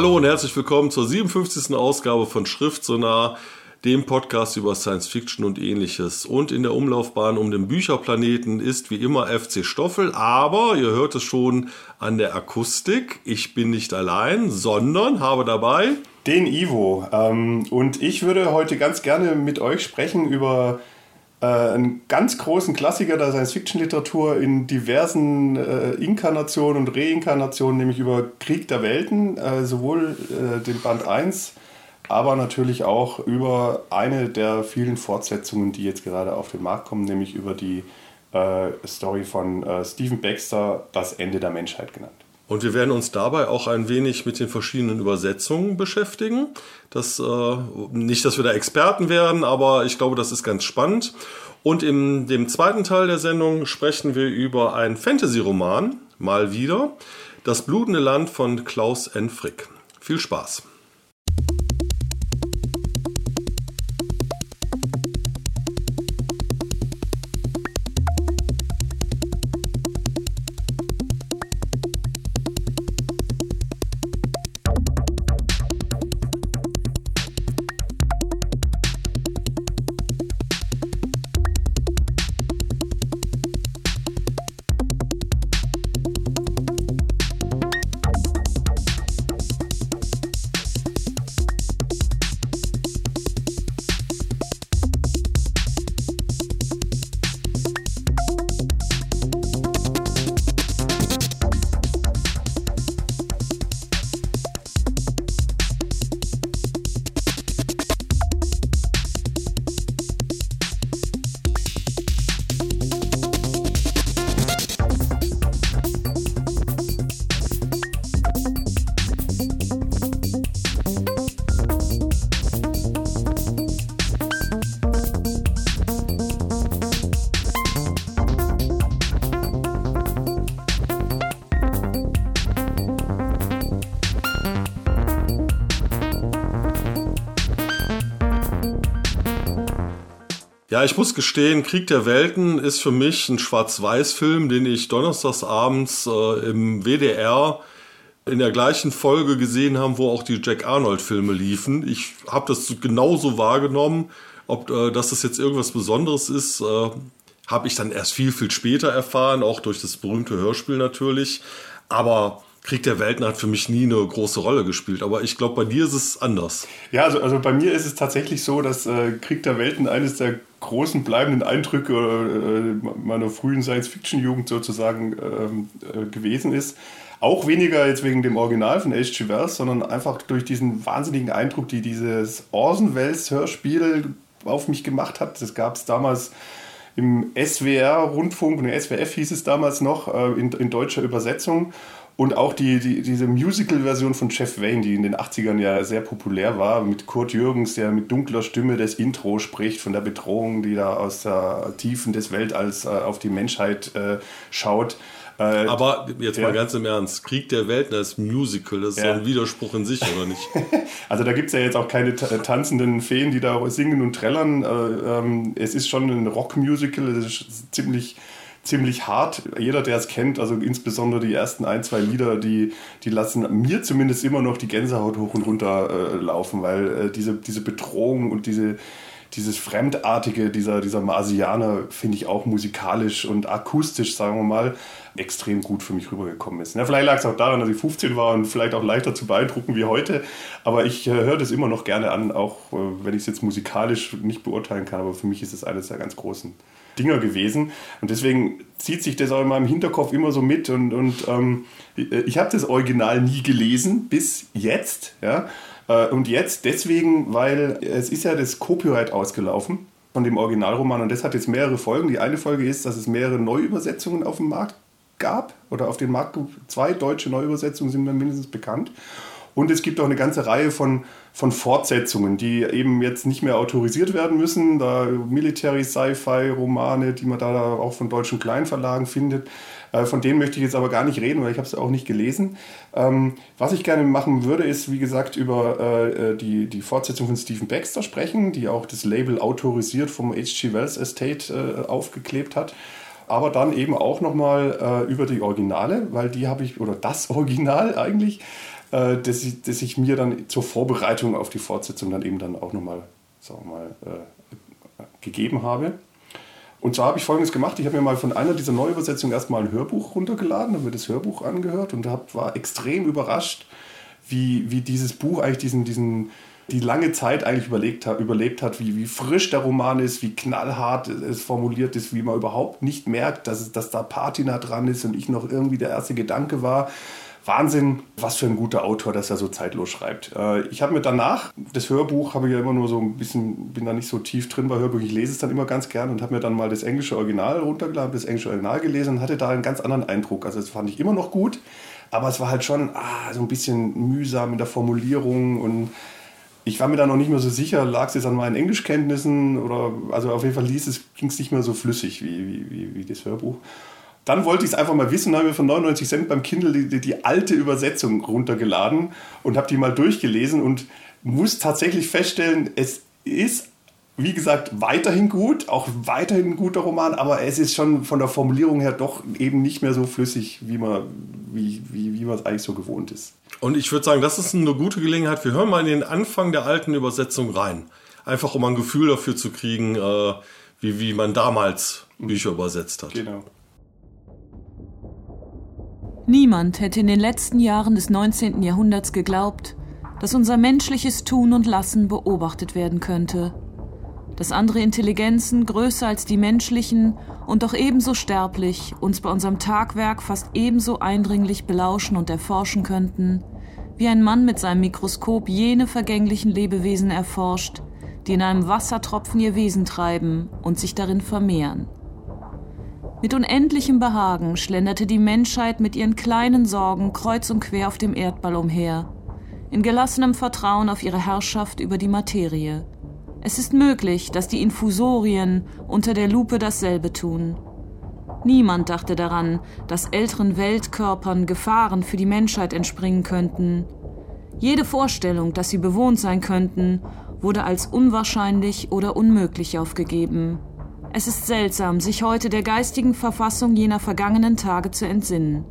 Hallo und herzlich willkommen zur 57. Ausgabe von Schriftsonar, dem Podcast über Science Fiction und ähnliches. Und in der Umlaufbahn um den Bücherplaneten ist wie immer FC Stoffel, aber ihr hört es schon an der Akustik. Ich bin nicht allein, sondern habe dabei den Ivo. Ähm, und ich würde heute ganz gerne mit euch sprechen über äh, einen ganz großen Klassiker der Science-Fiction-Literatur in diversen äh, Inkarnationen und Reinkarnationen, nämlich über Krieg der Welten, äh, sowohl äh, den Band 1, aber natürlich auch über eine der vielen Fortsetzungen, die jetzt gerade auf den Markt kommen, nämlich über die äh, Story von äh, Stephen Baxter, Das Ende der Menschheit genannt. Und wir werden uns dabei auch ein wenig mit den verschiedenen Übersetzungen beschäftigen. Das, äh, nicht, dass wir da Experten werden, aber ich glaube, das ist ganz spannend. Und in dem zweiten Teil der Sendung sprechen wir über einen Fantasy-Roman, mal wieder, Das blutende Land von Klaus N. Frick. Viel Spaß! Ja, ich muss gestehen, Krieg der Welten ist für mich ein Schwarz-Weiß-Film, den ich donnerstags abends äh, im WDR in der gleichen Folge gesehen habe, wo auch die Jack Arnold-Filme liefen. Ich habe das genauso wahrgenommen. Ob äh, dass das jetzt irgendwas Besonderes ist, äh, habe ich dann erst viel, viel später erfahren, auch durch das berühmte Hörspiel natürlich. Aber Krieg der Welten hat für mich nie eine große Rolle gespielt, aber ich glaube, bei dir ist es anders. Ja, also, also bei mir ist es tatsächlich so, dass äh, Krieg der Welten eines der großen bleibenden Eindrücke äh, meiner frühen Science-Fiction-Jugend sozusagen ähm, äh, gewesen ist. Auch weniger jetzt wegen dem Original von H.G. Wells, sondern einfach durch diesen wahnsinnigen Eindruck, die dieses Orson Welles-Hörspiel auf mich gemacht hat. Das gab es damals im SWR-Rundfunk, ne, SWF hieß es damals noch, äh, in, in deutscher Übersetzung. Und auch die, die, diese Musical-Version von Jeff Wayne, die in den 80ern ja sehr populär war, mit Kurt Jürgens, der mit dunkler Stimme das Intro spricht von der Bedrohung, die da aus der Tiefen des Weltalls äh, auf die Menschheit äh, schaut. Äh, Aber jetzt ja. mal ganz im Ernst, Krieg der Welten als Musical, das ist ja. ein Widerspruch in sich, oder nicht? also da gibt es ja jetzt auch keine tanzenden Feen, die da singen und trällern. Äh, ähm, es ist schon ein Rock-Musical, es ist ziemlich ziemlich hart. Jeder, der es kennt, also insbesondere die ersten ein, zwei Lieder, die, die lassen mir zumindest immer noch die Gänsehaut hoch und runter äh, laufen, weil äh, diese, diese Bedrohung und diese, dieses Fremdartige dieser, dieser Marsianer finde ich auch musikalisch und akustisch, sagen wir mal, extrem gut für mich rübergekommen ist. Ja, vielleicht lag es auch daran, dass ich 15 war und vielleicht auch leichter zu beeindrucken wie heute, aber ich äh, höre das immer noch gerne an, auch äh, wenn ich es jetzt musikalisch nicht beurteilen kann, aber für mich ist es eines der ganz großen Dinger gewesen. Und deswegen zieht sich das auch in meinem Hinterkopf immer so mit. Und, und ähm, ich habe das Original nie gelesen, bis jetzt. Ja? Äh, und jetzt deswegen, weil es ist ja das Copyright ausgelaufen von dem Originalroman. Und das hat jetzt mehrere Folgen. Die eine Folge ist, dass es mehrere Neuübersetzungen auf dem Markt gab oder auf den Markt zwei deutsche Neuübersetzungen sind mir mindestens bekannt. Und es gibt auch eine ganze Reihe von, von Fortsetzungen, die eben jetzt nicht mehr autorisiert werden müssen. Da Military Sci-Fi Romane, die man da auch von deutschen Kleinverlagen findet. Äh, von denen möchte ich jetzt aber gar nicht reden, weil ich habe es auch nicht gelesen. Ähm, was ich gerne machen würde, ist, wie gesagt, über äh, die, die Fortsetzung von Stephen Baxter sprechen, die auch das Label autorisiert vom H.G. Wells Estate äh, aufgeklebt hat aber dann eben auch nochmal äh, über die Originale, weil die habe ich, oder das Original eigentlich, äh, das, ich, das ich mir dann zur Vorbereitung auf die Fortsetzung dann eben dann auch nochmal, sagen wir mal, äh, gegeben habe. Und zwar habe ich folgendes gemacht: Ich habe mir mal von einer dieser Neuübersetzungen erstmal ein Hörbuch runtergeladen, habe mir das Hörbuch angehört und hab, war extrem überrascht, wie, wie dieses Buch eigentlich diesen, diesen, die lange Zeit eigentlich überlegt überlebt hat, wie, wie frisch der Roman ist, wie knallhart es formuliert ist, wie man überhaupt nicht merkt, dass, dass da Patina dran ist und ich noch irgendwie der erste Gedanke war. Wahnsinn, was für ein guter Autor, dass er so zeitlos schreibt. Äh, ich habe mir danach, das Hörbuch habe ich ja immer nur so ein bisschen, bin da nicht so tief drin bei Hörbuch, ich lese es dann immer ganz gern und habe mir dann mal das englische Original runtergeladen, das englische Original gelesen und hatte da einen ganz anderen Eindruck. Also das fand ich immer noch gut, aber es war halt schon ah, so ein bisschen mühsam in der Formulierung und ich war mir da noch nicht mehr so sicher, lag es jetzt an meinen Englischkenntnissen oder also auf jeden Fall ging es nicht mehr so flüssig wie, wie, wie, wie das Hörbuch. Dann wollte ich es einfach mal wissen, habe mir von 99 Cent beim Kindle die, die, die alte Übersetzung runtergeladen und habe die mal durchgelesen und muss tatsächlich feststellen, es ist wie gesagt, weiterhin gut, auch weiterhin ein guter Roman, aber es ist schon von der Formulierung her doch eben nicht mehr so flüssig, wie man wie, wie, wie man es eigentlich so gewohnt ist. Und ich würde sagen, das ist eine gute Gelegenheit. Wir hören mal in den Anfang der alten Übersetzung rein. Einfach um ein Gefühl dafür zu kriegen, äh, wie, wie man damals Bücher übersetzt hat. Genau. Niemand hätte in den letzten Jahren des 19. Jahrhunderts geglaubt, dass unser menschliches Tun und Lassen beobachtet werden könnte. Dass andere Intelligenzen größer als die menschlichen und doch ebenso sterblich uns bei unserem Tagwerk fast ebenso eindringlich belauschen und erforschen könnten, wie ein Mann mit seinem Mikroskop jene vergänglichen Lebewesen erforscht, die in einem Wassertropfen ihr Wesen treiben und sich darin vermehren. Mit unendlichem Behagen schlenderte die Menschheit mit ihren kleinen Sorgen kreuz und quer auf dem Erdball umher, in gelassenem Vertrauen auf ihre Herrschaft über die Materie. Es ist möglich, dass die Infusorien unter der Lupe dasselbe tun. Niemand dachte daran, dass älteren Weltkörpern Gefahren für die Menschheit entspringen könnten. Jede Vorstellung, dass sie bewohnt sein könnten, wurde als unwahrscheinlich oder unmöglich aufgegeben. Es ist seltsam, sich heute der geistigen Verfassung jener vergangenen Tage zu entsinnen.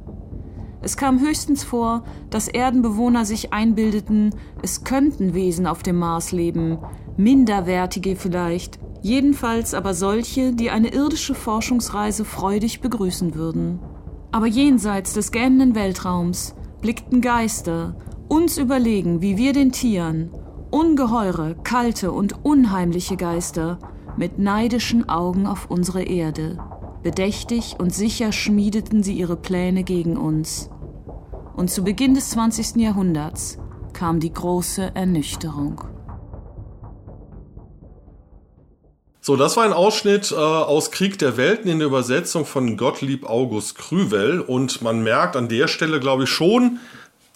Es kam höchstens vor, dass Erdenbewohner sich einbildeten, es könnten Wesen auf dem Mars leben, minderwertige vielleicht, jedenfalls aber solche, die eine irdische Forschungsreise freudig begrüßen würden. Aber jenseits des gähnenden Weltraums blickten Geister, uns überlegen wie wir den Tieren, ungeheure, kalte und unheimliche Geister, mit neidischen Augen auf unsere Erde. Bedächtig und sicher schmiedeten sie ihre Pläne gegen uns. Und zu Beginn des 20. Jahrhunderts kam die große Ernüchterung. So, das war ein Ausschnitt äh, aus Krieg der Welten in der Übersetzung von Gottlieb August Krüvel. Und man merkt an der Stelle, glaube ich, schon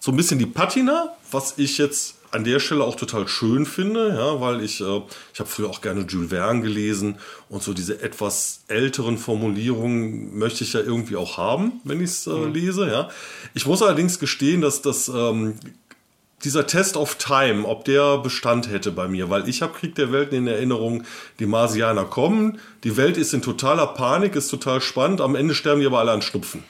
so ein bisschen die Patina, was ich jetzt an der Stelle auch total schön finde, ja, weil ich, äh, ich habe früher auch gerne Jules Verne gelesen und so diese etwas älteren Formulierungen möchte ich ja irgendwie auch haben, wenn ich es äh, mhm. lese. Ja. Ich muss allerdings gestehen, dass das ähm, dieser Test of Time, ob der Bestand hätte bei mir, weil ich habe Krieg der Welten in Erinnerung, die Marsianer kommen, die Welt ist in totaler Panik, ist total spannend, am Ende sterben die aber alle an Schnupfen.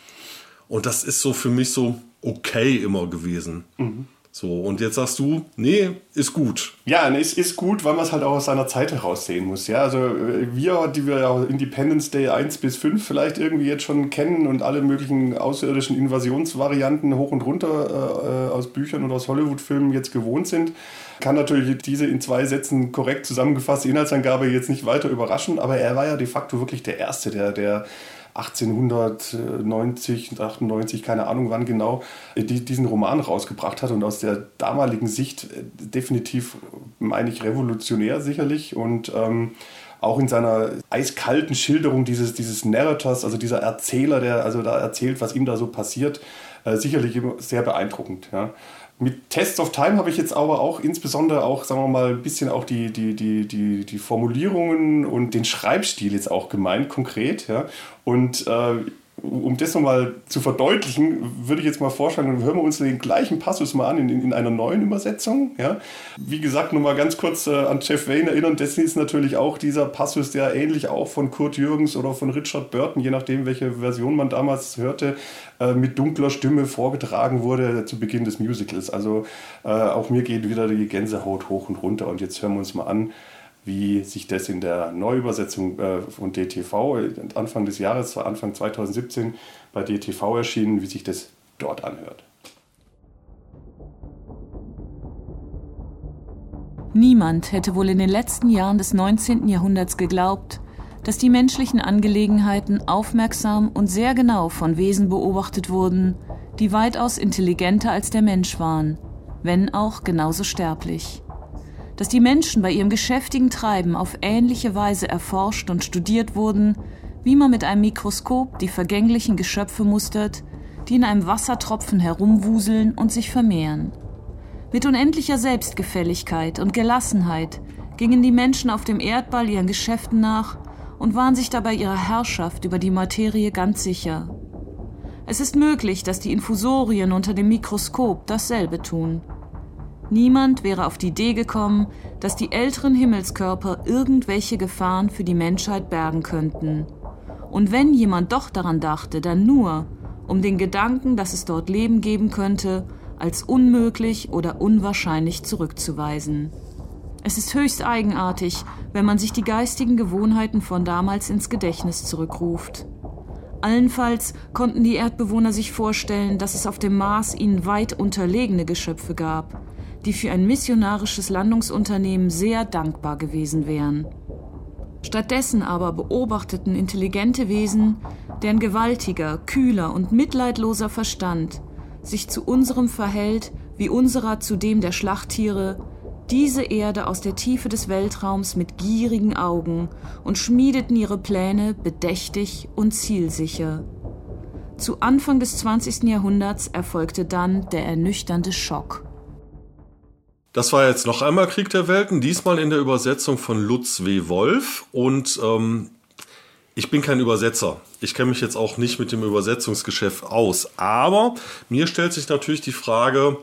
Und das ist so für mich so okay immer gewesen. Mhm. So, und jetzt sagst du, nee, ist gut. Ja, nee, es ist gut, weil man es halt auch aus seiner Zeit heraus sehen muss. Ja, also äh, wir, die wir ja Independence Day 1 bis 5 vielleicht irgendwie jetzt schon kennen und alle möglichen außerirdischen Invasionsvarianten hoch und runter äh, aus Büchern und aus Hollywood-Filmen jetzt gewohnt sind, kann natürlich diese in zwei Sätzen korrekt zusammengefasste Inhaltsangabe jetzt nicht weiter überraschen, aber er war ja de facto wirklich der Erste, der, der 1890, 98, keine Ahnung wann genau, äh, die, diesen Roman rausgebracht hat und aus der damaligen Sicht äh, definitiv, meine ich, revolutionär sicherlich und ähm, auch in seiner eiskalten Schilderung dieses, dieses Narrators, also dieser Erzähler, der also da erzählt, was ihm da so passiert, äh, sicherlich sehr beeindruckend. Ja. Mit Tests of Time habe ich jetzt aber auch insbesondere auch, sagen wir mal, ein bisschen auch die, die, die, die, die Formulierungen und den Schreibstil jetzt auch gemeint, konkret. Ja. Und äh, um das nochmal zu verdeutlichen, würde ich jetzt mal vorschlagen, hören wir uns den gleichen Passus mal an in, in einer neuen Übersetzung. Ja? Wie gesagt, nochmal ganz kurz äh, an Jeff Wayne erinnern, das ist natürlich auch dieser Passus, der ähnlich auch von Kurt Jürgens oder von Richard Burton, je nachdem, welche Version man damals hörte, äh, mit dunkler Stimme vorgetragen wurde zu Beginn des Musicals. Also äh, auch mir geht wieder die Gänsehaut hoch und runter und jetzt hören wir uns mal an, wie sich das in der Neuübersetzung äh, von DTV Anfang des Jahres, Anfang 2017 bei DTV erschienen, wie sich das dort anhört. Niemand hätte wohl in den letzten Jahren des 19. Jahrhunderts geglaubt, dass die menschlichen Angelegenheiten aufmerksam und sehr genau von Wesen beobachtet wurden, die weitaus intelligenter als der Mensch waren, wenn auch genauso sterblich dass die Menschen bei ihrem geschäftigen Treiben auf ähnliche Weise erforscht und studiert wurden, wie man mit einem Mikroskop die vergänglichen Geschöpfe mustert, die in einem Wassertropfen herumwuseln und sich vermehren. Mit unendlicher Selbstgefälligkeit und Gelassenheit gingen die Menschen auf dem Erdball ihren Geschäften nach und waren sich dabei ihrer Herrschaft über die Materie ganz sicher. Es ist möglich, dass die Infusorien unter dem Mikroskop dasselbe tun. Niemand wäre auf die Idee gekommen, dass die älteren Himmelskörper irgendwelche Gefahren für die Menschheit bergen könnten. Und wenn jemand doch daran dachte, dann nur, um den Gedanken, dass es dort Leben geben könnte, als unmöglich oder unwahrscheinlich zurückzuweisen. Es ist höchst eigenartig, wenn man sich die geistigen Gewohnheiten von damals ins Gedächtnis zurückruft. Allenfalls konnten die Erdbewohner sich vorstellen, dass es auf dem Mars ihnen weit unterlegene Geschöpfe gab, die für ein missionarisches Landungsunternehmen sehr dankbar gewesen wären. Stattdessen aber beobachteten intelligente Wesen, deren gewaltiger, kühler und mitleidloser Verstand sich zu unserem verhält wie unserer zu dem der Schlachttiere, diese Erde aus der Tiefe des Weltraums mit gierigen Augen und schmiedeten ihre Pläne bedächtig und zielsicher. Zu Anfang des 20. Jahrhunderts erfolgte dann der ernüchternde Schock. Das war jetzt noch einmal Krieg der Welten, diesmal in der Übersetzung von Lutz W. Wolf. Und ähm, ich bin kein Übersetzer. Ich kenne mich jetzt auch nicht mit dem Übersetzungsgeschäft aus. Aber mir stellt sich natürlich die Frage,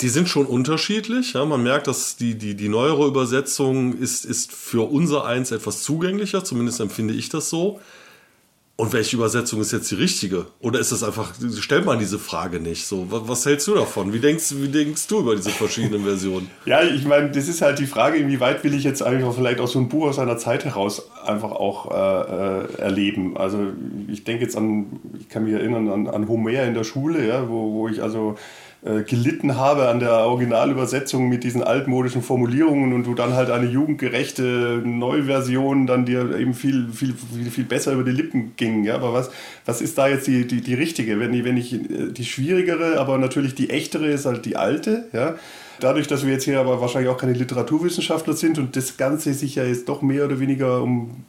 die sind schon unterschiedlich. Ja, man merkt, dass die, die, die neuere Übersetzung ist, ist für unser Eins etwas zugänglicher, zumindest empfinde ich das so. Und welche Übersetzung ist jetzt die richtige? Oder ist das einfach, stellt man diese Frage nicht? So, was, was, hältst du davon? Wie denkst, wie denkst du über diese verschiedenen Versionen? ja, ich meine, das ist halt die Frage, inwieweit will ich jetzt eigentlich auch vielleicht auch so ein Buch aus einer Zeit heraus einfach auch äh, äh, erleben. Also ich denke jetzt an, ich kann mich erinnern an, an Homer in der Schule, ja, wo, wo ich also gelitten habe an der Originalübersetzung mit diesen altmodischen Formulierungen und du dann halt eine jugendgerechte Neuversion dann dir eben viel, viel, viel, viel besser über die Lippen ging. Ja? Aber was, was ist da jetzt die, die, die richtige? Wenn ich, wenn ich äh, die schwierigere, aber natürlich die echtere ist halt die alte, ja. Dadurch, dass wir jetzt hier aber wahrscheinlich auch keine Literaturwissenschaftler sind und das Ganze sich ja jetzt doch mehr oder weniger um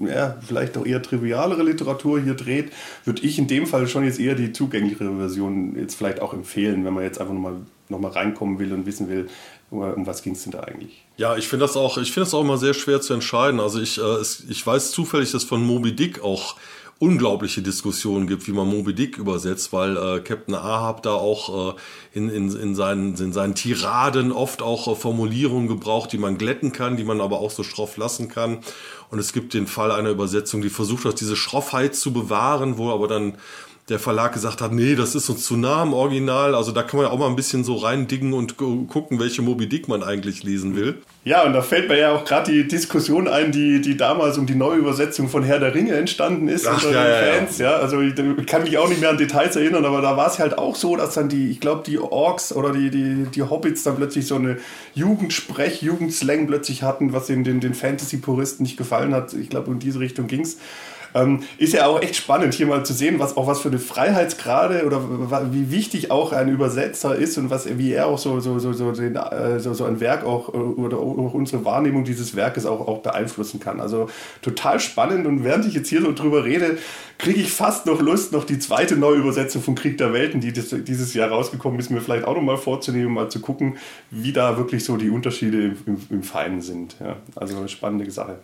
ja, vielleicht auch eher trivialere Literatur hier dreht, würde ich in dem Fall schon jetzt eher die zugänglichere Version jetzt vielleicht auch empfehlen, wenn man jetzt einfach nochmal noch mal reinkommen will und wissen will, um was ging es denn da eigentlich? Ja, ich finde das auch, ich finde das auch immer sehr schwer zu entscheiden. Also ich, äh, ich weiß zufällig, dass von Moby Dick auch unglaubliche Diskussionen gibt, wie man Moby Dick übersetzt, weil äh, Captain Ahab da auch äh, in, in, in, seinen, in seinen Tiraden oft auch äh, Formulierungen gebraucht, die man glätten kann, die man aber auch so schroff lassen kann. Und es gibt den Fall einer Übersetzung, die versucht hat, diese Schroffheit zu bewahren, wo aber dann der Verlag gesagt hat, nee, das ist uns zu nah am Original. Also da kann man ja auch mal ein bisschen so reindingen und gucken, welche Moby Dick man eigentlich lesen will. Ja, und da fällt mir ja auch gerade die Diskussion ein, die, die damals um die Neuübersetzung von Herr der Ringe entstanden ist Ach, unter ja, den Fans. Ja. ja. also ich, ich, kann mich auch nicht mehr an Details erinnern, aber da war es halt auch so, dass dann die, ich glaube, die Orks oder die, die, die Hobbits dann plötzlich so eine Jugendsprech, Jugendslang plötzlich hatten, was den, den, den Fantasy-Puristen nicht gefallen hat. Ich glaube, in diese Richtung ging es. Ähm, ist ja auch echt spannend, hier mal zu sehen, was auch was für eine Freiheitsgrade oder wie wichtig auch ein Übersetzer ist und was, wie er auch so, so, so, so, den, äh, so, so ein Werk auch äh, oder auch unsere Wahrnehmung dieses Werkes auch, auch beeinflussen kann. Also total spannend und während ich jetzt hier so drüber rede, kriege ich fast noch Lust, noch die zweite Neuübersetzung von Krieg der Welten, die das, dieses Jahr rausgekommen ist, mir vielleicht auch nochmal vorzunehmen, mal zu gucken, wie da wirklich so die Unterschiede im, im, im Feinen sind. Ja, also eine spannende Sache.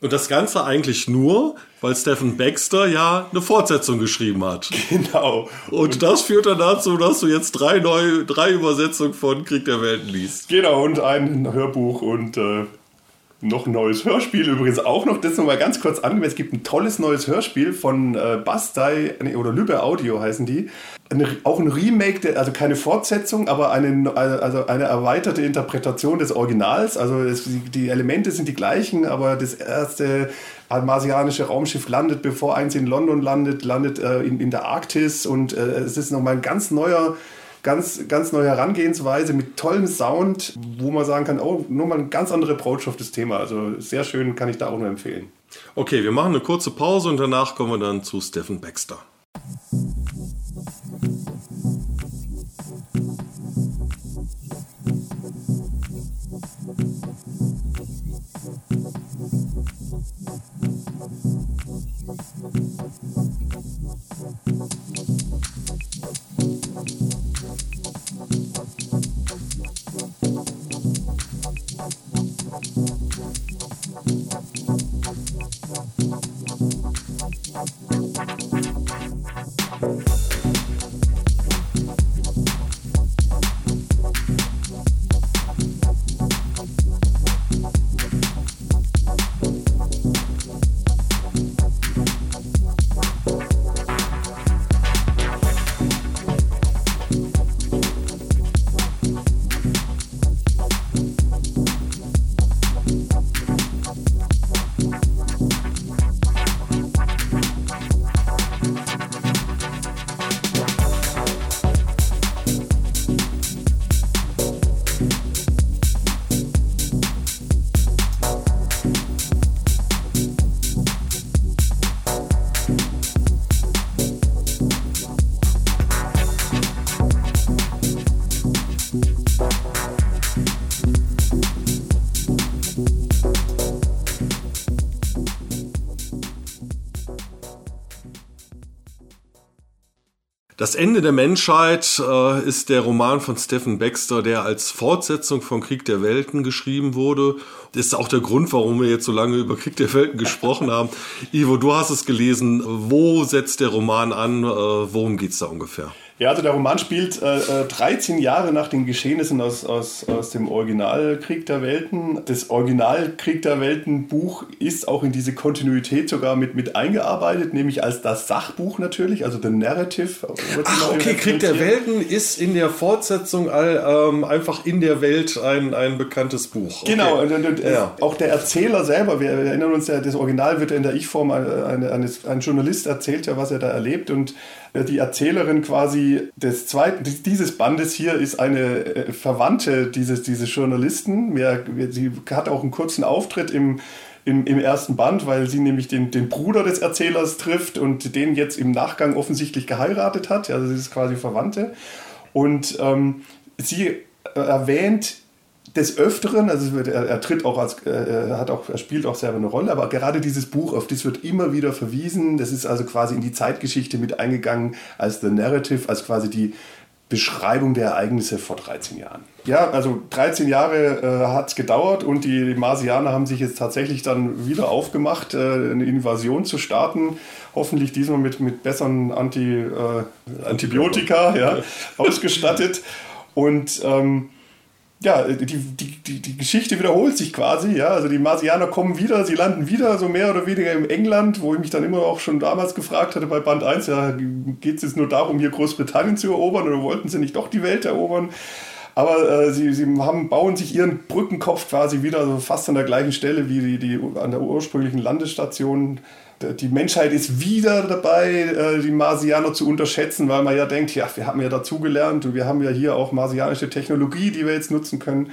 Und das Ganze eigentlich nur, weil Stephen Baxter ja eine Fortsetzung geschrieben hat. Genau. Und das führt dann dazu, dass du jetzt drei neue, drei Übersetzungen von Krieg der Welten liest. Genau, und ein Hörbuch und äh, noch ein neues Hörspiel übrigens auch noch. Das nochmal ganz kurz angemerkt. Es gibt ein tolles neues Hörspiel von äh, Bastei oder Lübbe Audio heißen die. Eine, auch ein Remake, der, also keine Fortsetzung, aber eine, also eine erweiterte Interpretation des Originals. Also es, die Elemente sind die gleichen, aber das erste marsianische Raumschiff landet, bevor eins in London landet, landet äh, in, in der Arktis und äh, es ist nochmal ein ganz neuer ganz, ganz neue Herangehensweise mit tollem Sound, wo man sagen kann, oh, nur mal ein ganz anderer Approach auf das Thema. Also sehr schön, kann ich da auch nur empfehlen. Okay, wir machen eine kurze Pause und danach kommen wir dann zu Stephen Baxter. Das Ende der Menschheit äh, ist der Roman von Stephen Baxter, der als Fortsetzung von Krieg der Welten geschrieben wurde. Das ist auch der Grund, warum wir jetzt so lange über Krieg der Welten gesprochen haben. Ivo, du hast es gelesen. Wo setzt der Roman an? Äh, worum geht es da ungefähr? Ja, also der Roman spielt äh, 13 äh, Jahre nach den Geschehnissen aus, aus, aus dem Original Krieg der Welten. Das Original Krieg der Welten Buch ist auch in diese Kontinuität sogar mit, mit eingearbeitet, nämlich als das Sachbuch natürlich, also The Narrative. Ach, okay, Krieg der Welten ist in der Fortsetzung all, ähm, einfach in der Welt ein, ein bekanntes Buch. Okay. Genau, und, und, ja. auch der Erzähler selber, wir erinnern uns ja, das Original wird in der Ich-Form, eines, ein Journalist erzählt ja, was er da erlebt und die Erzählerin quasi des zweiten, dieses Bandes hier ist eine äh, Verwandte dieses, dieses Journalisten. Sie hat auch einen kurzen Auftritt im, im, im ersten Band, weil sie nämlich den, den Bruder des Erzählers trifft und den jetzt im Nachgang offensichtlich geheiratet hat. Also sie ist quasi Verwandte. Und ähm, sie erwähnt des Öfteren, also er, er, tritt auch als, äh, er hat auch, er spielt auch selber eine Rolle, aber gerade dieses Buch, auf das wird immer wieder verwiesen. Das ist also quasi in die Zeitgeschichte mit eingegangen als The Narrative, als quasi die Beschreibung der Ereignisse vor 13 Jahren. Ja, also 13 Jahre äh, hat es gedauert und die, die Marsianer haben sich jetzt tatsächlich dann wieder aufgemacht, äh, eine Invasion zu starten. Hoffentlich diesmal mit, mit besseren Anti, äh, Antibiotika ja, ausgestattet. Und ähm, ja, die, die, die, die Geschichte wiederholt sich quasi, ja. Also die Marsianer kommen wieder, sie landen wieder so mehr oder weniger im England, wo ich mich dann immer auch schon damals gefragt hatte bei Band 1, ja, geht es jetzt nur darum, hier Großbritannien zu erobern oder wollten sie nicht doch die Welt erobern? Aber äh, sie, sie haben, bauen sich ihren Brückenkopf quasi wieder also fast an der gleichen Stelle wie die, die an der ursprünglichen Landesstation die Menschheit ist wieder dabei, äh, die Marsianer zu unterschätzen, weil man ja denkt, ja, wir haben ja dazugelernt und wir haben ja hier auch marsianische Technologie, die wir jetzt nutzen können.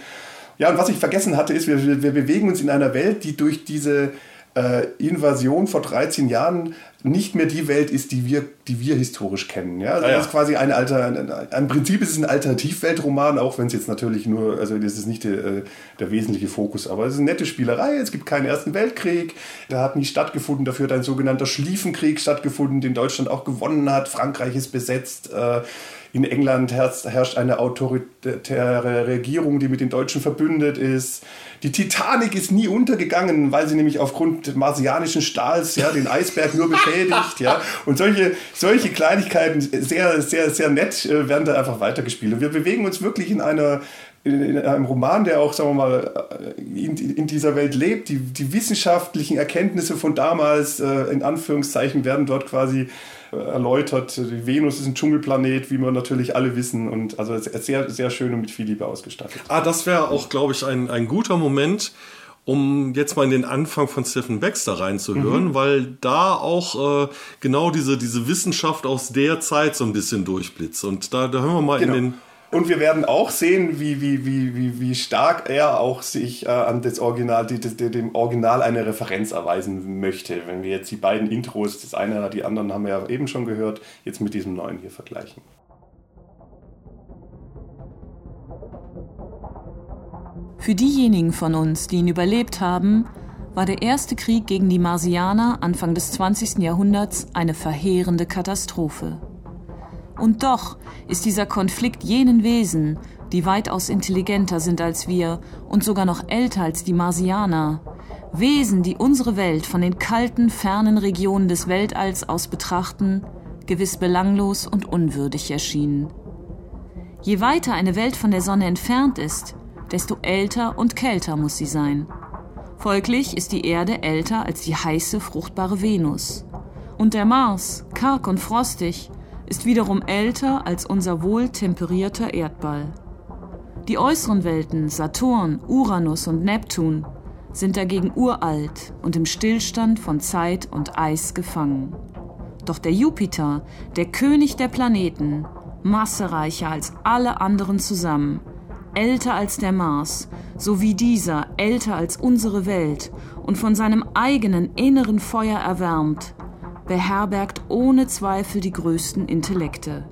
Ja, und was ich vergessen hatte, ist, wir, wir bewegen uns in einer Welt, die durch diese äh, Invasion vor 13 Jahren nicht mehr die Welt ist, die wir, die wir historisch kennen. Ja? Also ah, ja. Das ist quasi eine Alter, im Prinzip ist es ein Alternativweltroman, auch wenn es jetzt natürlich nur, also das ist nicht der, äh, der wesentliche Fokus, aber es ist eine nette Spielerei. Es gibt keinen Ersten Weltkrieg, der hat nie stattgefunden. Dafür hat ein sogenannter Schlieffenkrieg stattgefunden, den Deutschland auch gewonnen hat. Frankreich ist besetzt. Äh, In England herrscht eine autoritäre Regierung, die mit den Deutschen verbündet ist. Die Titanic ist nie untergegangen, weil sie nämlich aufgrund marsianischen Stahls ja, den Eisberg nur beschädigt. ja. Und solche, solche Kleinigkeiten, sehr, sehr, sehr nett, äh, werden da einfach weitergespielt. Und wir bewegen uns wirklich in einer in einem Roman, der auch, sagen wir mal, in, in dieser Welt lebt. Die, die wissenschaftlichen Erkenntnisse von damals, äh, in Anführungszeichen, werden dort quasi äh, erläutert. Die Venus ist ein Dschungelplanet, wie wir natürlich alle wissen. Und also sehr, sehr schön und mit viel Liebe ausgestattet. Ah, das wäre auch, glaube ich, ein, ein guter Moment, um jetzt mal in den Anfang von Stephen Baxter reinzuhören, mhm. weil da auch äh, genau diese, diese Wissenschaft aus der Zeit so ein bisschen durchblitzt. Und da, da hören wir mal genau. in den und wir werden auch sehen, wie, wie, wie, wie, wie stark er auch sich äh, an das Original, die, die, dem Original eine Referenz erweisen möchte. Wenn wir jetzt die beiden Intros, das eine oder die anderen haben wir ja eben schon gehört, jetzt mit diesem neuen hier vergleichen. Für diejenigen von uns, die ihn überlebt haben, war der erste Krieg gegen die Marsianer Anfang des 20. Jahrhunderts eine verheerende Katastrophe. Und doch ist dieser Konflikt jenen Wesen, die weitaus intelligenter sind als wir und sogar noch älter als die Marsianer, Wesen, die unsere Welt von den kalten, fernen Regionen des Weltalls aus betrachten, gewiss belanglos und unwürdig erschienen. Je weiter eine Welt von der Sonne entfernt ist, desto älter und kälter muss sie sein. Folglich ist die Erde älter als die heiße, fruchtbare Venus. Und der Mars, karg und frostig, ist wiederum älter als unser wohltemperierter Erdball. Die äußeren Welten Saturn, Uranus und Neptun sind dagegen uralt und im Stillstand von Zeit und Eis gefangen. Doch der Jupiter, der König der Planeten, massereicher als alle anderen zusammen, älter als der Mars, sowie dieser älter als unsere Welt und von seinem eigenen inneren Feuer erwärmt, beherbergt ohne Zweifel die größten Intellekte.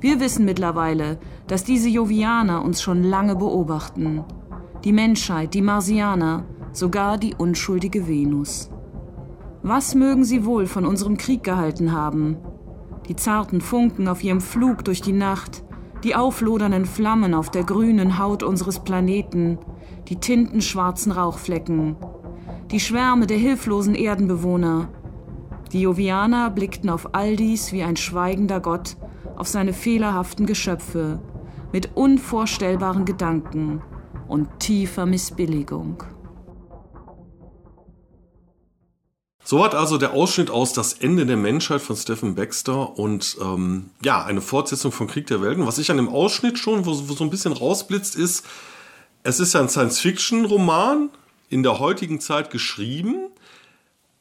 Wir wissen mittlerweile, dass diese Jovianer uns schon lange beobachten. Die Menschheit, die Marsianer, sogar die unschuldige Venus. Was mögen sie wohl von unserem Krieg gehalten haben? Die zarten Funken auf ihrem Flug durch die Nacht, die auflodernden Flammen auf der grünen Haut unseres Planeten, die tintenschwarzen Rauchflecken, die Schwärme der hilflosen Erdenbewohner, die Jovianer blickten auf all dies wie ein schweigender Gott auf seine fehlerhaften Geschöpfe mit unvorstellbaren Gedanken und tiefer Missbilligung. So hat also der Ausschnitt aus Das Ende der Menschheit von Stephen Baxter und ähm, ja, eine Fortsetzung von Krieg der Welten. Was ich an dem Ausschnitt schon, wo, wo so ein bisschen rausblitzt, ist, es ist ein Science-Fiction-Roman in der heutigen Zeit geschrieben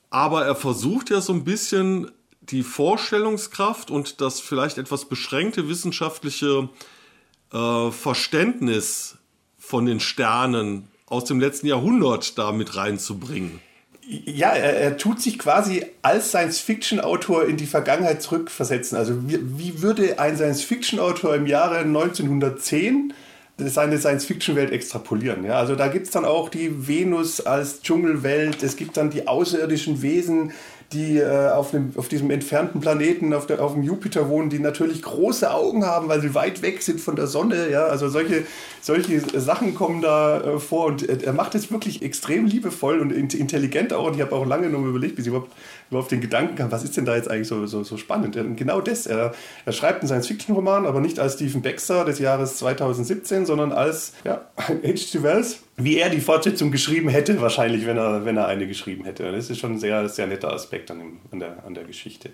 aber er versucht ja so ein bisschen die Vorstellungskraft und das vielleicht etwas beschränkte wissenschaftliche äh, Verständnis von den Sternen aus dem letzten Jahrhundert da mit reinzubringen. Ja, er, er tut sich quasi als Science-Fiction-Autor in die Vergangenheit zurückversetzen. Also wie, wie würde ein Science-Fiction-Autor im Jahre 1910 seine Science-Fiction-Welt extrapolieren. Ja? Also da gibt es dann auch die Venus als Dschungelwelt, es gibt dann die außerirdischen Wesen, die äh, auf, dem, auf diesem entfernten Planeten, auf, der, auf dem Jupiter wohnen, die natürlich große Augen haben, weil sie weit weg sind von der Sonne. Ja? Also solche, solche Sachen kommen da äh, vor und er macht es wirklich extrem liebevoll und intelligent auch. Und ich habe auch lange noch überlegt, bis ich überhaupt, überhaupt den Gedanken kam, was ist denn da jetzt eigentlich so, so, so spannend? Und genau das. Er, er schreibt einen Science-Fiction-Roman, aber nicht als Stephen Baxter des Jahres 2017, sondern als ja, H.G. Wells wie er die Fortsetzung geschrieben hätte, wahrscheinlich, wenn er, wenn er eine geschrieben hätte. Das ist schon ein sehr, sehr netter Aspekt an, dem, an, der, an der Geschichte.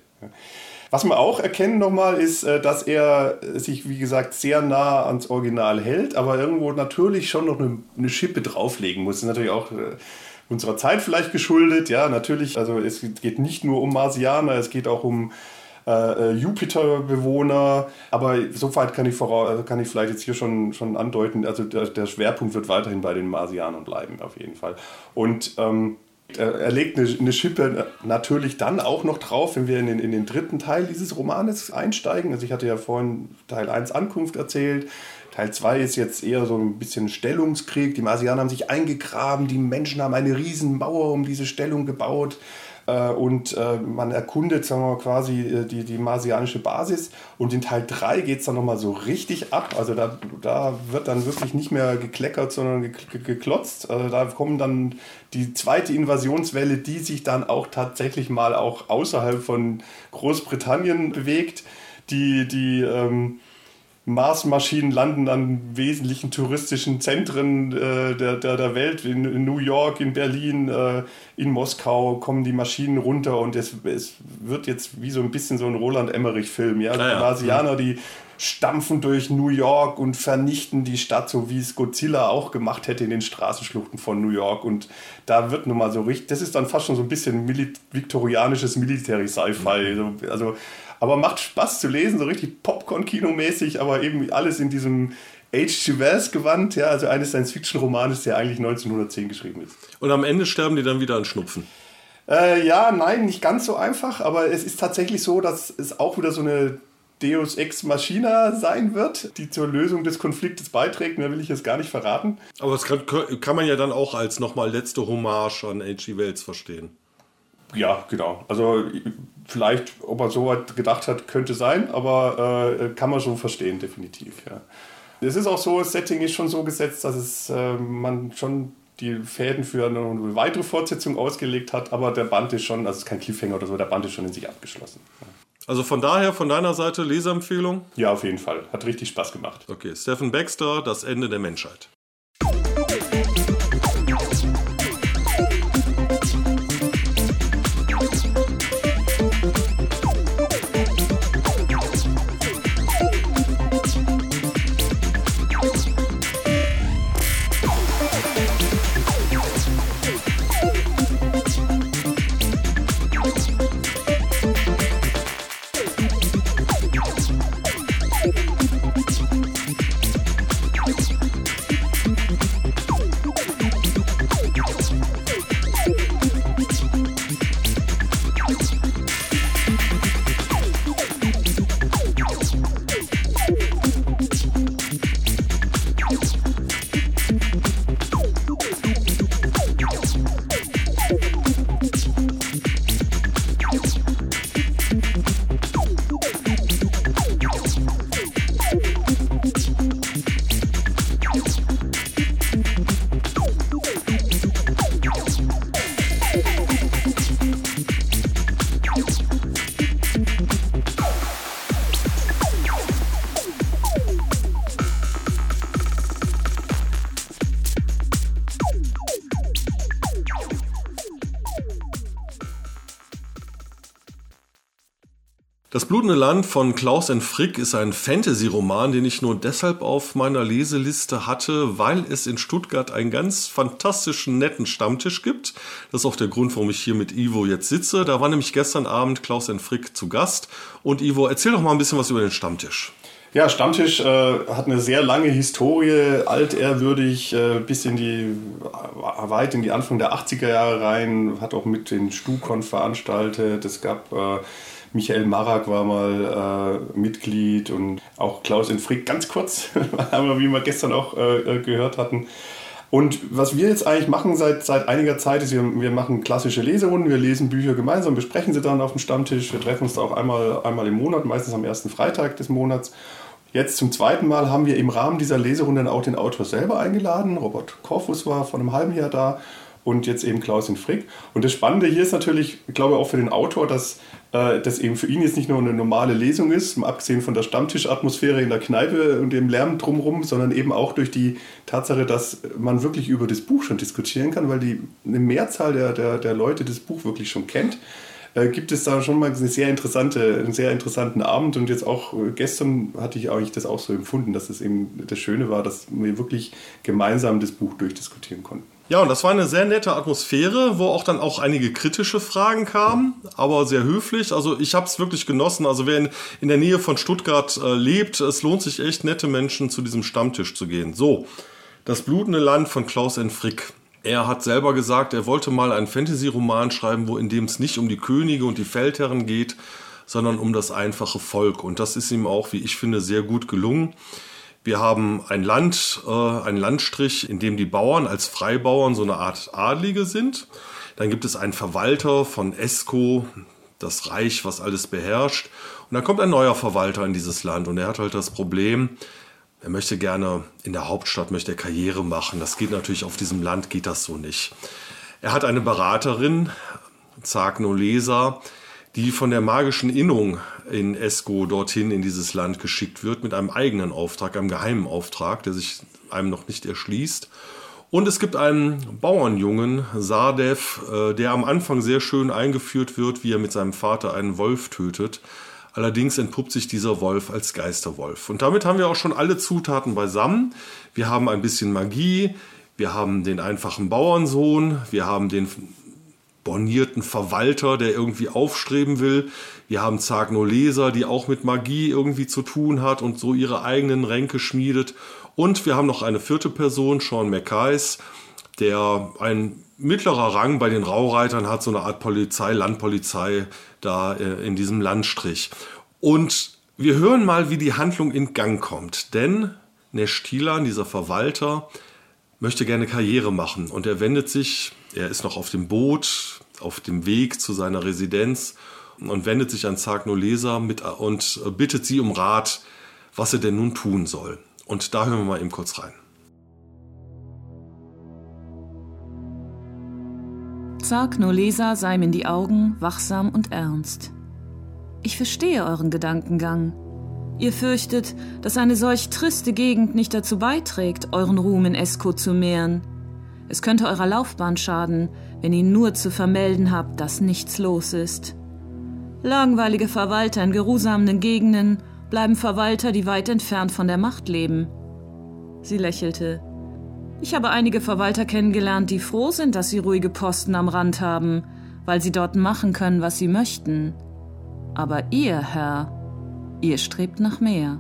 Was wir auch erkennen nochmal ist, äh, dass er sich, wie gesagt, sehr nah ans Original hält, aber irgendwo natürlich schon noch eine, eine Schippe drauflegen muss. Das ist natürlich auch äh, unserer Zeit vielleicht geschuldet. Ja, natürlich, also es geht nicht nur um Marsianer, es geht auch um äh, äh, Jupiter-Bewohner. Aber soweit kann ich, also kann ich vielleicht jetzt hier schon, schon andeuten, also der, der Schwerpunkt wird weiterhin bei den Marsianern bleiben, auf jeden Fall. Und ähm, er legt eine, eine Schippe natürlich dann auch noch drauf, wenn wir in den, in den dritten Teil dieses Romanes einsteigen. Also ich hatte ja vorhin Teil 1 Ankunft erzählt. Teil 2 ist jetzt eher so ein bisschen Stellungskrieg. Die Marsianer haben sich eingegraben, die Menschen haben eine riesen Mauer um diese Stellung gebaut. Äh, und äh, man erkundet, sagen wir mal, quasi äh, die, die marsianische Basis. Und in Teil 3 geht es dann nochmal so richtig ab. Also da, da wird dann wirklich nicht mehr gekleckert, sondern geklotzt. Also da kommen dann die zweite Invasionswelle, die sich dann auch tatsächlich mal auch außerhalb von Großbritannien bewegt. Die, die ähm, Marsmaschinen landen an wesentlichen touristischen Zentren äh, der, der, der Welt. In, in, New York, in Berlin, äh, in Moskau kommen die Maschinen runter und es, es wird jetzt wie so ein bisschen so ein Roland Emmerich-Film. Ja? Die Marsianer, die stampfen durch New York und vernichten die Stadt, so wie es Godzilla auch gemacht hätte in den Straßenschluchten von New York. Und da wird nun mal so richtig, das ist dann fast schon so ein bisschen Mil viktorianisches Military-Sci-Fi. Mhm. Also aber macht Spaß zu lesen, so richtig Popcorn-Kino-mäßig, aber eben alles in diesem H.G. Wells-Gewand, ja, also eines Science-Fiction-Romanes, der eigentlich 1910 geschrieben ist. Und am Ende sterben die dann wieder an Schnupfen. Äh, ja, nein, nicht ganz so einfach, aber es ist tatsächlich so, dass es auch wieder so eine Deus Ex Machina sein wird, die zur Lösung des Konfliktes beiträgt. Mehr will ich jetzt gar nicht verraten. Aber das kann, kann man ja dann auch als nochmal letzte Hommage an H.G. Wells verstehen. Ja, genau. Also vielleicht, ob er so weit gedacht hat, könnte sein, aber äh, kann man schon verstehen, definitiv. Ja. Es ist auch so, das Setting ist schon so gesetzt, dass es äh, man schon die Fäden für eine weitere Fortsetzung ausgelegt hat, aber der Band ist schon, also es ist kein Cliffhanger oder so, der Band ist schon in sich abgeschlossen. Also von daher, von deiner Seite, Leserempfehlung? Ja, auf jeden Fall. Hat richtig Spaß gemacht. Okay, Stephen Baxter, Das Ende der Menschheit. Das blutende Land von Klaus N. Frick ist ein Fantasy-Roman, den ich nur deshalb auf meiner Leseliste hatte, weil es in Stuttgart einen ganz fantastischen, netten Stammtisch gibt. Das ist auch der Grund, warum ich hier mit Ivo jetzt sitze. Da war nämlich gestern Abend Klaus N. Frick zu Gast. Und Ivo, erzähl doch mal ein bisschen was über den Stammtisch. Ja, Stammtisch äh, hat eine sehr lange Historie, altehrwürdig, äh, bis in die, weit in die Anfang der 80er Jahre rein, hat auch mit den Stukon veranstaltet. Es gab äh, Michael Marak war mal äh, Mitglied und auch Klaus in Frick ganz kurz, wie wir gestern auch äh, äh, gehört hatten. Und was wir jetzt eigentlich machen seit, seit einiger Zeit ist, wir, wir machen klassische Leserunden, wir lesen Bücher gemeinsam, besprechen sie dann auf dem Stammtisch. Wir treffen uns da auch einmal, einmal im Monat, meistens am ersten Freitag des Monats. Jetzt zum zweiten Mal haben wir im Rahmen dieser Leserunden auch den Autor selber eingeladen. Robert Korfus war vor einem halben Jahr da und jetzt eben Klaus in Frick. Und das Spannende hier ist natürlich, ich glaube auch für den Autor, dass äh, das eben für ihn jetzt nicht nur eine normale Lesung ist, abgesehen von der Stammtischatmosphäre in der Kneipe und dem Lärm drumherum, sondern eben auch durch die Tatsache, dass man wirklich über das Buch schon diskutieren kann, weil die eine Mehrzahl der, der, der Leute das Buch wirklich schon kennt äh, gibt es da schon mal eine sehr interessante, einen sehr interessanten Abend. Und jetzt auch äh, gestern hatte ich eigentlich das auch so empfunden, dass es eben das Schöne war, dass wir wirklich gemeinsam das Buch durchdiskutieren konnten. Ja, und das war eine sehr nette Atmosphäre, wo auch dann auch einige kritische Fragen kamen, aber sehr höflich. Also ich habe es wirklich genossen. Also wer in, in der Nähe von Stuttgart äh, lebt, es lohnt sich echt, nette Menschen zu diesem Stammtisch zu gehen. So, das blutende Land von Klaus N. Frick. Er hat selber gesagt, er wollte mal einen Fantasy-Roman schreiben, wo in dem es nicht um die Könige und die Feldherren geht, sondern um das einfache Volk. Und das ist ihm auch, wie ich finde, sehr gut gelungen. Wir haben ein Land, äh, einen Landstrich, in dem die Bauern als Freibauern so eine Art Adlige sind. Dann gibt es einen Verwalter von Esco, das Reich, was alles beherrscht. Und dann kommt ein neuer Verwalter in dieses Land und er hat halt das Problem, er möchte gerne in der Hauptstadt möchte er Karriere machen. Das geht natürlich auf diesem Land geht das so nicht. Er hat eine Beraterin, Zagno Leser, die von der magischen Innung in Esco dorthin in dieses Land geschickt wird mit einem eigenen Auftrag, einem geheimen Auftrag, der sich einem noch nicht erschließt. Und es gibt einen Bauernjungen, Sardev, äh, der am Anfang sehr schön eingeführt wird, wie er mit seinem Vater einen Wolf tötet. Allerdings entpuppt sich dieser Wolf als Geisterwolf. Und damit haben wir auch schon alle Zutaten beisammen. Wir haben ein bisschen Magie, wir haben den einfachen Bauernsohn, wir haben den bornierten Verwalter, der irgendwie aufstreben will. Wir haben Zagno Leser, die auch mit Magie irgendwie zu tun hat und so ihre eigenen Ränke schmiedet. Und wir haben noch eine vierte Person, Sean McKays, der ein mittlerer Rang bei den Raureitern hat, so eine Art Polizei, Landpolizei da äh, in diesem Landstrich. Und wir hören mal, wie die Handlung in Gang kommt. Denn Neshtilan, dieser Verwalter, möchte gerne Karriere machen und er wendet sich, er ist noch auf dem Boot, auf dem Weg zu seiner Residenz und wendet sich an Zagno Leser mit und bittet sie um Rat, was er denn nun tun soll. Und da hören wir mal eben kurz rein. Zagno Leser sah ihm in die Augen, wachsam und ernst. Ich verstehe euren Gedankengang. Ihr fürchtet, dass eine solch triste Gegend nicht dazu beiträgt, euren Ruhm in Esko zu mehren. Es könnte eurer Laufbahn schaden, wenn ihr nur zu vermelden habt, dass nichts los ist. Langweilige Verwalter in geruhsamen Gegenden bleiben Verwalter, die weit entfernt von der Macht leben. Sie lächelte. Ich habe einige Verwalter kennengelernt, die froh sind, dass sie ruhige Posten am Rand haben, weil sie dort machen können, was sie möchten. Aber ihr, Herr, ihr strebt nach mehr.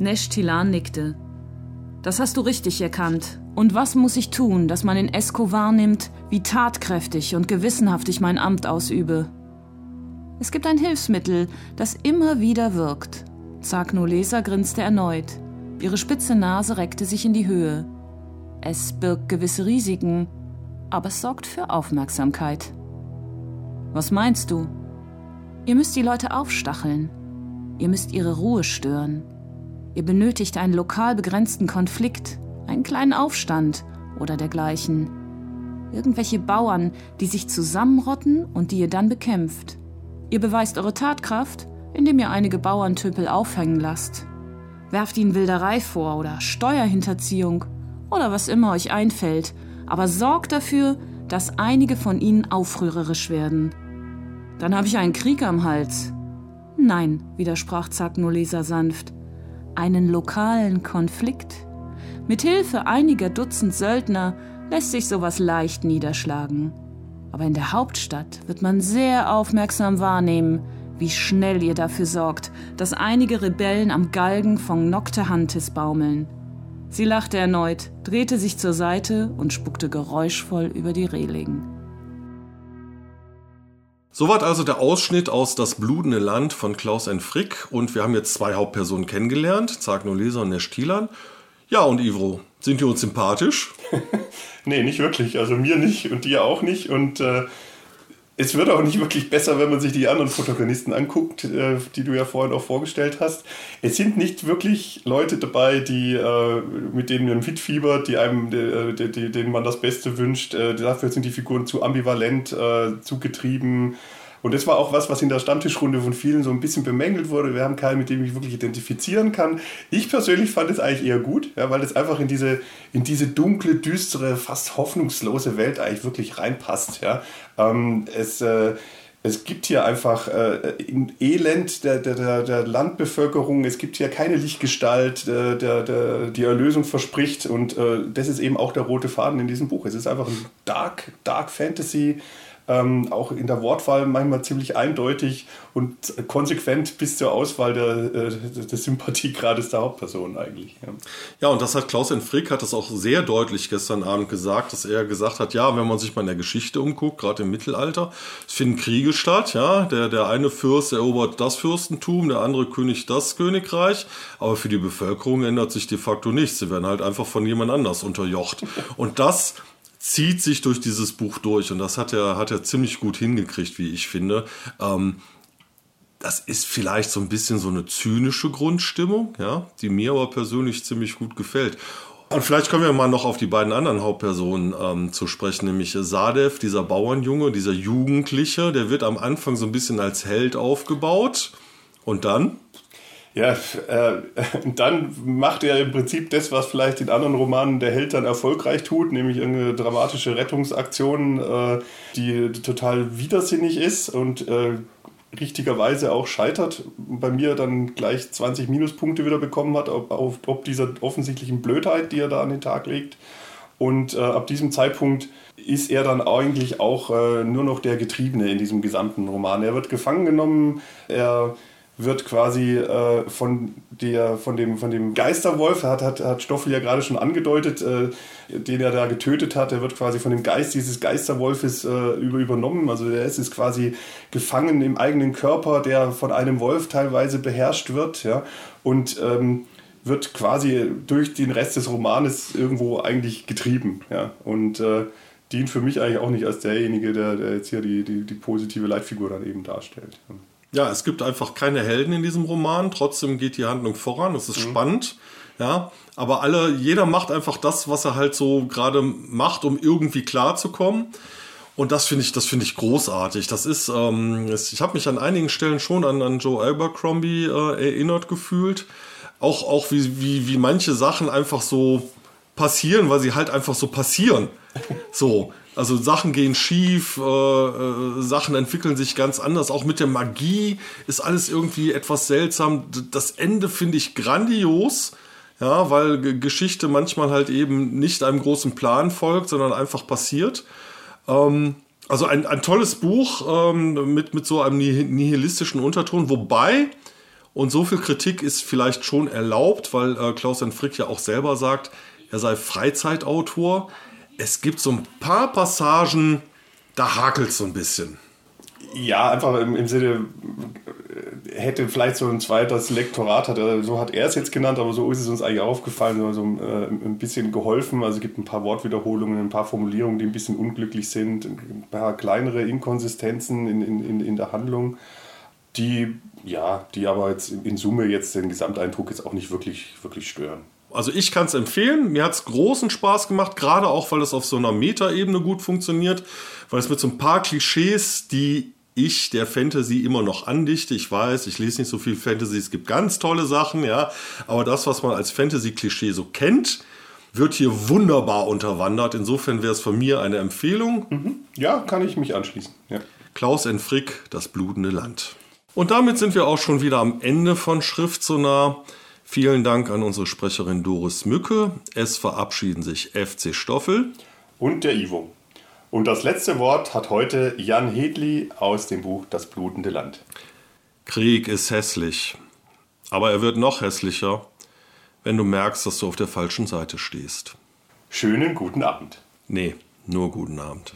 Neshtilan nickte. Das hast du richtig erkannt. Und was muss ich tun, dass man in Esko wahrnimmt, wie tatkräftig und gewissenhaft ich mein Amt ausübe? Es gibt ein Hilfsmittel, das immer wieder wirkt. Zagno Leser grinste erneut. Ihre spitze Nase reckte sich in die Höhe. Es birgt gewisse Risiken, aber es sorgt für Aufmerksamkeit. Was meinst du? Ihr müsst die Leute aufstacheln. Ihr müsst ihre Ruhe stören. Ihr benötigt einen lokal begrenzten Konflikt, einen kleinen Aufstand oder dergleichen. Irgendwelche Bauern, die sich zusammenrotten und die ihr dann bekämpft. Ihr beweist eure Tatkraft, indem ihr einige Bauerntümpel aufhängen lasst. Werft ihnen Wilderei vor oder Steuerhinterziehung oder was immer euch einfällt, aber sorgt dafür, dass einige von ihnen aufrührerisch werden. Dann habe ich einen Krieg am Hals. Nein, widersprach Zagnolesa sanft, einen lokalen Konflikt. Mit Hilfe einiger Dutzend Söldner lässt sich sowas leicht niederschlagen. Aber in der Hauptstadt wird man sehr aufmerksam wahrnehmen, wie schnell ihr dafür sorgt, dass einige Rebellen am Galgen von Noctehantis baumeln. Sie lachte erneut, drehte sich zur Seite und spuckte geräuschvoll über die Reling. Soweit also der Ausschnitt aus Das blutende Land von Klaus N. Frick und wir haben jetzt zwei Hauptpersonen kennengelernt, Zagno Leser und Nesch Thielan. Ja, und Ivro, sind die uns sympathisch? nee, nicht wirklich. Also mir nicht und dir auch nicht. Und äh, es wird auch nicht wirklich besser, wenn man sich die anderen Protagonisten anguckt, äh, die du ja vorhin auch vorgestellt hast. Es sind nicht wirklich Leute dabei, die, äh, mit denen man mitfiebert, die einem, äh, die, die, denen man das Beste wünscht. Äh, dafür sind die Figuren zu ambivalent, äh, zu getrieben und das war auch was, was in der Stammtischrunde von vielen so ein bisschen bemängelt wurde. Wir haben keinen, mit dem ich wirklich identifizieren kann. Ich persönlich fand es eigentlich eher gut, ja, weil es einfach in diese, in diese dunkle, düstere, fast hoffnungslose Welt eigentlich wirklich reinpasst. Ja. Ähm, es, äh, es gibt hier einfach äh, Elend der, der, der Landbevölkerung, es gibt hier keine Lichtgestalt, äh, der, der, die Erlösung verspricht und äh, das ist eben auch der rote Faden in diesem Buch. Es ist einfach ein Dark, Dark Fantasy ähm, auch in der Wortwahl manchmal ziemlich eindeutig und konsequent bis zur Auswahl der, äh, des Sympathiegrades der Hauptperson eigentlich. Ja. ja, und das hat Klaus Frick hat das auch sehr deutlich gestern Abend gesagt, dass er gesagt hat, ja, wenn man sich mal in der Geschichte umguckt, gerade im Mittelalter, es finden Kriege statt, ja, der, der eine Fürst erobert das Fürstentum, der andere König das Königreich, aber für die Bevölkerung ändert sich de facto nichts. Sie werden halt einfach von jemand anders unterjocht. Und das zieht sich durch dieses Buch durch und das hat er, hat er ziemlich gut hingekriegt, wie ich finde. Ähm, das ist vielleicht so ein bisschen so eine zynische Grundstimmung, ja, die mir aber persönlich ziemlich gut gefällt. Und vielleicht kommen wir mal noch auf die beiden anderen Hauptpersonen ähm, zu sprechen, nämlich Sadev, dieser Bauernjunge, dieser Jugendliche, der wird am Anfang so ein bisschen als Held aufgebaut. Und dann? Ja, äh, dann macht er im Prinzip das, was vielleicht in anderen Romanen der Held dann erfolgreich tut, nämlich eine dramatische Rettungsaktion, äh, die total widersinnig ist und äh, richtigerweise auch scheitert, bei mir dann gleich 20 Minuspunkte wieder bekommen hat, ob, auf, ob dieser offensichtlichen Blödheit, die er da an den Tag legt. Und äh, ab diesem Zeitpunkt ist er dann eigentlich auch äh, nur noch der Getriebene in diesem gesamten Roman. Er wird gefangen genommen, er wird quasi äh, von, der, von, dem, von dem Geisterwolf, hat, hat, hat Stoffel ja gerade schon angedeutet, äh, den er da getötet hat, der wird quasi von dem Geist dieses Geisterwolfes äh, über, übernommen. Also der ist, ist quasi gefangen im eigenen Körper, der von einem Wolf teilweise beherrscht wird. Ja? Und ähm, wird quasi durch den Rest des Romanes irgendwo eigentlich getrieben. Ja? Und äh, dient für mich eigentlich auch nicht als derjenige, der, der jetzt hier die, die, die positive Leitfigur dann eben darstellt. Ja. Ja, es gibt einfach keine Helden in diesem Roman. Trotzdem geht die Handlung voran. Es ist mhm. spannend. Ja, aber alle, jeder macht einfach das, was er halt so gerade macht, um irgendwie klarzukommen. Und das finde ich, das finde ich großartig. Das ist, ähm, ich habe mich an einigen Stellen schon an, an Joe Abercrombie äh, erinnert gefühlt. Auch, auch wie, wie, wie manche Sachen einfach so passieren, weil sie halt einfach so passieren. So, also Sachen gehen schief, äh, äh, Sachen entwickeln sich ganz anders. Auch mit der Magie ist alles irgendwie etwas seltsam. Das Ende finde ich grandios, ja, weil G Geschichte manchmal halt eben nicht einem großen Plan folgt, sondern einfach passiert. Ähm, also ein, ein tolles Buch ähm, mit, mit so einem nihilistischen Unterton, wobei, und so viel Kritik ist vielleicht schon erlaubt, weil äh, Klaus Frick ja auch selber sagt, er sei Freizeitautor es gibt so ein paar Passagen, da hakelt es so ein bisschen. Ja, einfach im, im Sinne, äh, hätte vielleicht so ein zweites Lektorat, hat er, so hat er es jetzt genannt, aber so ist es uns eigentlich aufgefallen, so, so äh, ein bisschen geholfen. Also es gibt ein paar Wortwiederholungen, ein paar Formulierungen, die ein bisschen unglücklich sind, ein paar kleinere Inkonsistenzen in, in, in der Handlung, die, ja, die aber jetzt in Summe jetzt den Gesamteindruck jetzt auch nicht wirklich, wirklich stören. Also ich kann es empfehlen. Mir hat es großen Spaß gemacht, gerade auch, weil es auf so einer Metaebene gut funktioniert, weil es mit so ein paar Klischees, die ich der Fantasy immer noch andichte. Ich weiß, ich lese nicht so viel Fantasy, es gibt ganz tolle Sachen, ja, aber das, was man als Fantasy-Klischee so kennt, wird hier wunderbar unterwandert. Insofern wäre es von mir eine Empfehlung. Mhm. Ja, kann ich mich anschließen. Ja. Klaus N. Frick, Das blutende Land. Und damit sind wir auch schon wieder am Ende von Schrift so nah. Vielen Dank an unsere Sprecherin Doris Mücke. Es verabschieden sich FC Stoffel und der Ivo. Und das letzte Wort hat heute Jan Hedli aus dem Buch Das blutende Land. Krieg ist hässlich, aber er wird noch hässlicher, wenn du merkst, dass du auf der falschen Seite stehst. Schönen guten Abend. Nee, nur guten Abend.